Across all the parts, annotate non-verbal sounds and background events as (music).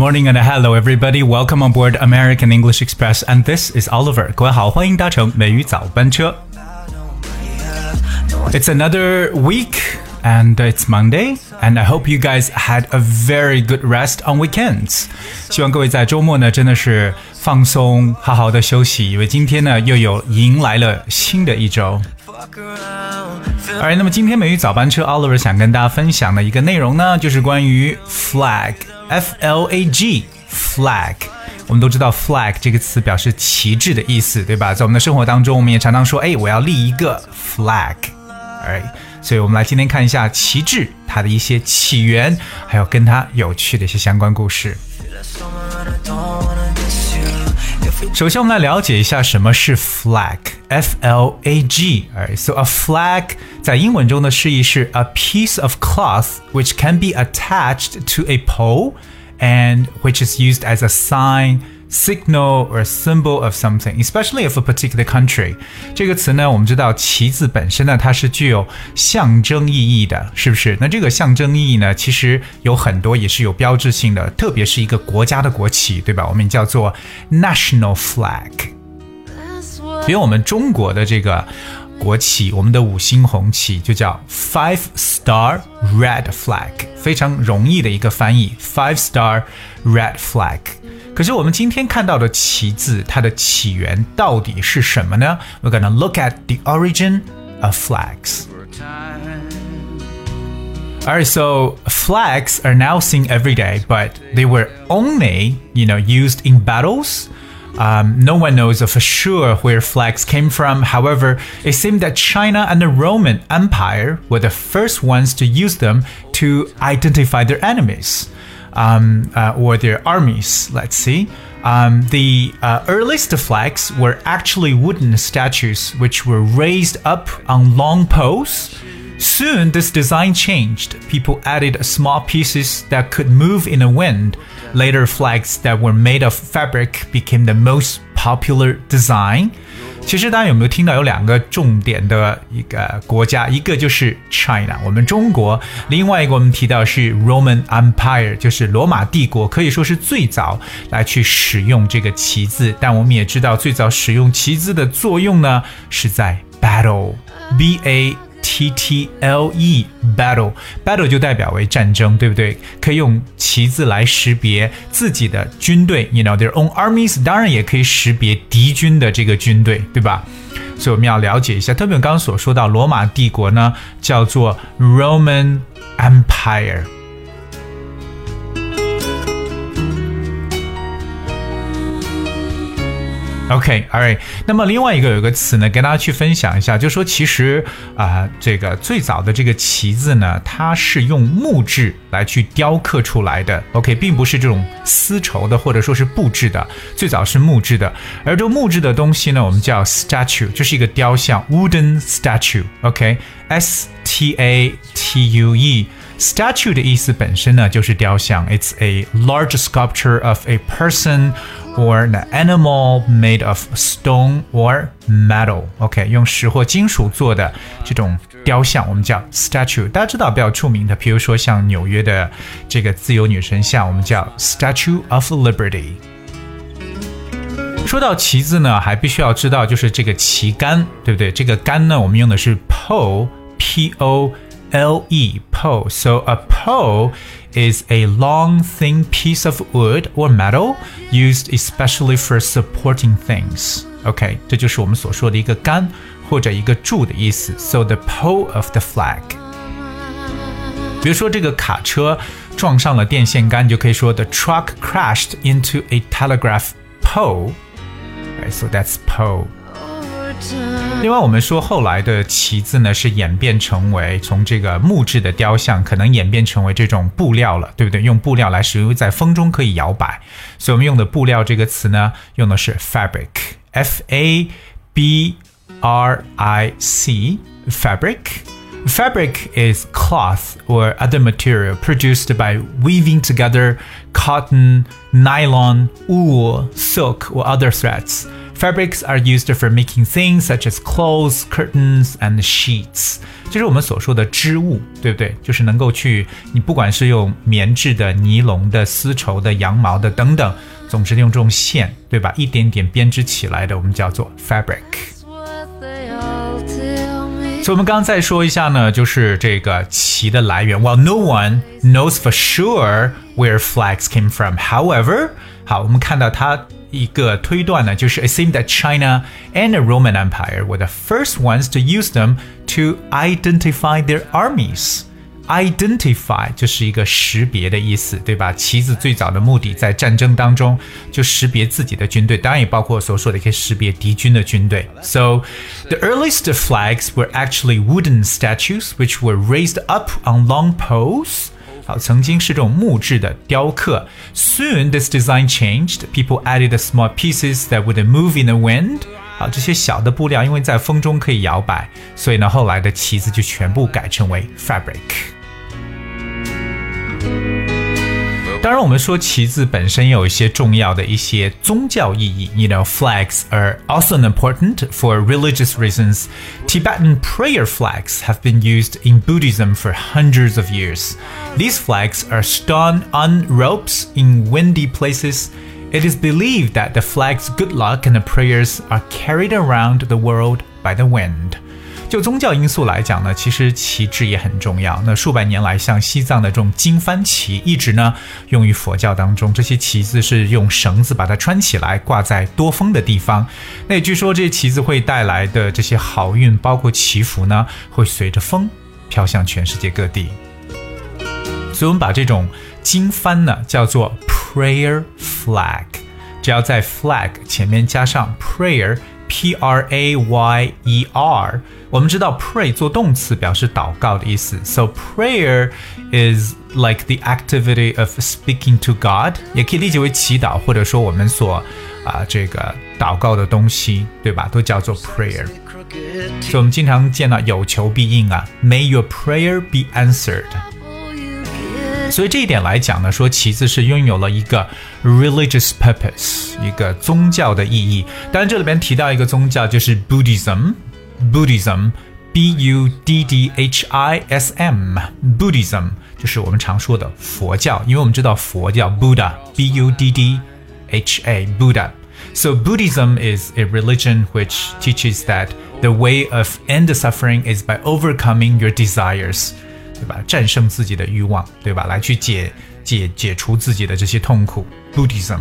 morning and hello everybody. Welcome on board American English Express and this is Oliver. 各位好，欢迎搭乘美语早班车。It's another week and it's Monday and I hope you guys had a very good rest on weekends. 希望各位在周末呢真的是放松，好好的休息，因为今天呢又有迎来了新的一周。 Fuck around, feel 而那么今天美语早班车 Oliver 想跟大家分享的一个内容呢，就是关于 Flag，f l a g。我们都知道 flag 这个词表示旗帜的意思，对吧？在我们的生活当中，我们也常常说，哎，我要立一个 flag。哎，所以我们来今天看一下旗帜它的一些起源，还有跟它有趣的一些相关故事。首先，我们来了解一下什么是 flag，f l a g。Alright, so a flag 在英文中的释义是 a piece of cloth which can be attached to a pole and which is used as a sign. Signal or symbol of something, especially of a particular country。这个词呢，我们知道旗子本身呢，它是具有象征意义的，是不是？那这个象征意义呢，其实有很多，也是有标志性的，特别是一个国家的国旗，对吧？我们叫做 national flag。比如我们中国的这个国旗，我们的五星红旗就叫 Five Star Red Flag，非常容易的一个翻译，Five Star Red Flag。 可是我们今天看到的旗字，它的起源到底是什么呢？We're gonna look at the origin of flags. Alright, so flags are now seen every day, but they were only, you know, used in battles. Um, no one knows for sure where flags came from. However, it seemed that China and the Roman Empire were the first ones to use them to identify their enemies um, uh, or their armies. Let's see. Um, the uh, earliest flags were actually wooden statues which were raised up on long poles. Soon, this design changed. People added small pieces that could move in the wind. Later, flags that were made of fabric became the most popular design. 其实大家有没有听到有两个重点的一个国家，一个就是 China，我们中国；另外一个我们提到是 Roman Empire，就是罗马帝国，可以说是最早来去使用这个旗子。但我们也知道，最早使用旗子的作用呢，是在 battle，b a。T T L E battle battle 就代表为战争，对不对？可以用旗子来识别自己的军队，you know their own armies，当然也可以识别敌军的这个军队，对吧？所以我们要了解一下，特别我刚刚所说到罗马帝国呢，叫做 Roman Empire。OK，all、right。那么另外一个有一个词呢，跟大家去分享一下，就说其实啊、这个最早的这个旗子呢，它是用木质来去雕刻出来的。OK，并不是这种丝绸的或者说是布制的，最早是木质的。而这个木质的东西呢，我们叫 statue，就是一个雕像，wooden statue。OK，S T A T U E。Statue 的意思本身呢，就是雕像。It's a large sculpture of a person or an animal made of stone or metal. OK，用石或金属做的这种雕像，我们叫 statue。大家知道比较出名的，比如说像纽约的这个自由女神像，我们叫 Statue of Liberty。说到旗子呢，还必须要知道就是这个旗杆，对不对？这个杆呢，我们用的是 pole，p o。L E pole. So a pole is a long, thin piece of wood or metal used especially for supporting things. OK，这就是我们所说的一个杆或者一个柱的意思。So the pole of the flag. 比如说这个卡车撞上了电线杆，你就可以说 the truck crashed into a telegraph pole. Right, so that's pole. 另外，我们说后来的旗子呢，是演变成为从这个木质的雕像，可能演变成为这种布料了，对不对？用布料来使用，在风中可以摇摆，所以我们用的布料这个词呢，用的是 fabric，f a b r i c，fabric。Fabric is cloth or other material produced by weaving together cotton, nylon, wool, silk, or other threads Fabrics are used for making things such as clothes, curtains, and sheets。就是我们所说的织物，对不对？就是能够去，你不管是用棉质的、尼龙的、丝绸的、羊毛的等等，总之用这种线，对吧？一点点编织起来的，我们叫做 fabric。所以我们刚刚再说一下呢，就是这个旗的来源。While no one knows for sure where flags came from, however，好，我们看到它 一个推断呢，就是 it seemed that China and the Roman Empire were the first ones to use them to identify their armies。Identify 就是一个识别的意思，对吧？旗子最早的目的在战争当中就识别自己的军队，当然也包括所说的可以识别敌军的军队。So the earliest flags were actually wooden statues which were raised up on long poles. 曾经是这种木质的雕刻。Soon this design changed. People added small pieces that would move in the wind. 好，这些小的布料因为在风中可以摇摆，所以呢，后来的旗子就全部改成为 fabric。当然，我们说旗子本身有一些重要的一些宗教意义。You know, flags are also important for religious reasons. Tibetan prayer flags have been used in Buddhism for hundreds of years. These flags are strung on ropes in windy places. It is believed that the flag's good luck and the prayers are carried around the world by the wind. 就宗教因素来讲呢，其实旗帜也很重要。那数百年来，像西藏的这种经幡旗，一直呢用于佛教当中。这些旗子是用绳子把它穿起来，挂在多风的地方。那也据说这些旗子会带来的这些好运，包括祈福呢，会随着风飘向全世界各地。所以我们把这种经幡呢叫做 prayer flag，只要在 flag 前面加上 prayer。P R A Y E R，我们知道 pray 做动词表示祷告的意思，so prayer is like the activity of speaking to God，也可以理解为祈祷，或者说我们所啊这个祷告的东西，对吧？都叫做 prayer。所以我们经常见到有求必应啊，May your prayer be answered。 所以这一点来讲呢，说旗子是拥有了一个 religious purpose，一个宗教的意义。当然，这里边提到一个宗教就是 Buddhism，Buddhism，B U D D H I S M，Buddhism 就是我们常说的佛教，因为我们知道佛教 Buddha，B U D D H A，Buddha。So Buddhism is a religion which teaches that the way of end suffering is by overcoming your desires. 对吧？战胜自己的欲望，对吧？来去解解解除自己的这些痛苦。Buddhism。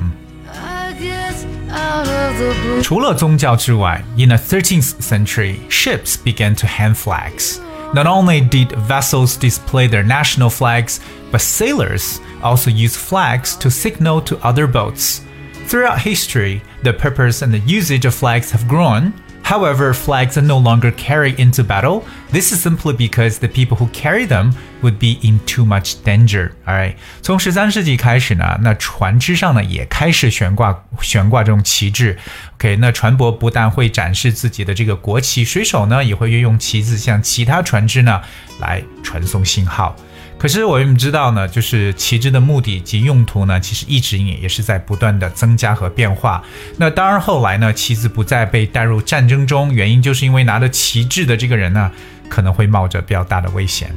除了宗教之外，in the 13th century, ships began to hang flags. Not only did vessels display their national flags, but sailors also used flags to signal to other boats. Throughout history, the purpose and the usage of flags have grown, However, flags are no longer carried into battle. This is simply because the people who carry them would be in too much danger. Alright，从十三世纪开始呢，那船只上呢也开始悬挂悬挂这种旗帜。OK，那船舶不但会展示自己的这个国旗，水手呢也会运用旗子向其他船只呢来传送信号。可是我们知道呢，就是旗帜的目的及用途呢，其实一直也也是在不断的增加和变化。那当然后来呢，旗子不再被带入战争中，原因就是因为拿着旗帜的这个人呢，可能会冒着比较大的危险。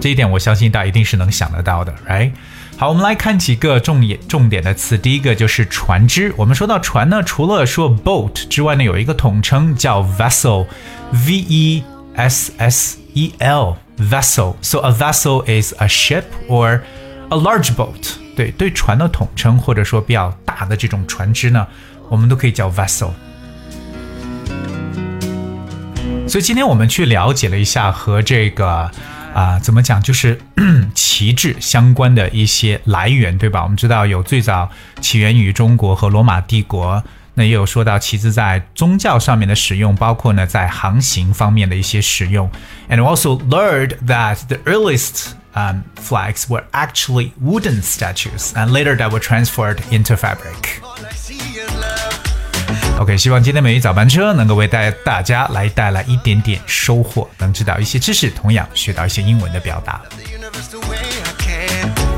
这一点我相信大家一定是能想得到的，right？好，我们来看几个重点重点的词。第一个就是船只。我们说到船呢，除了说 boat 之外呢，有一个统称叫 vessel，v e s s e l。Vessel. So a vessel is a ship or a large boat. 对对，船的统称或者说比较大的这种船只呢，我们都可以叫 vessel。所以今天我们去了解了一下和这个啊、怎么讲，就是 (clears throat) 旗帜相关的一些来源，对吧？我们知道有最早起源于中国和罗马帝国。那也有说到旗子在宗教上面的使用，包括呢在航行方面的一些使用。And also learned that the earliest um, flags were actually wooden statues, and later that were transferred into fabric. OK，希望今天美语早班车能够为大大家来带来一点点收获，能知道一些知识，同样学到一些英文的表达。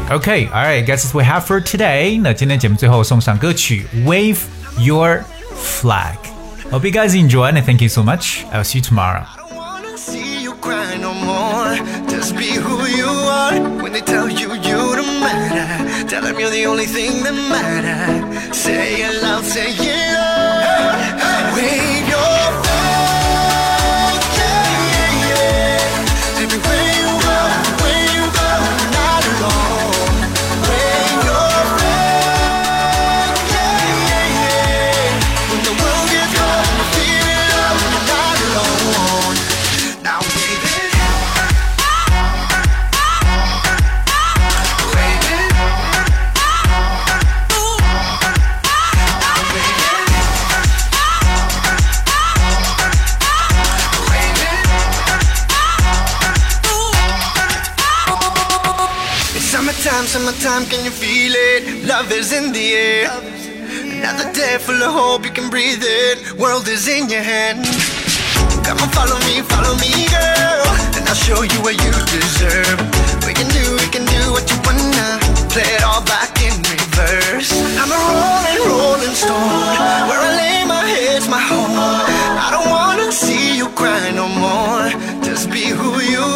OK，all right，guess we have for today。那今天节目最后送上歌曲《Wave》。 Your flag. Hope you guys enjoy and thank you so much. I'll see you tomorrow. Just be who you are. When they tell you you don't matter, tell them you're the only thing that. Say it loud, say it is in the air. Another day full of hope, you can breathe it. World is in your hand. Come on, follow me, follow me, girl. And I'll show you what you deserve. We can do, we can do what you wanna. Play it all back in reverse. I'm a rolling, rolling stone. Where I lay my head's my home. I don't wanna see you cry no more. Just be who you are.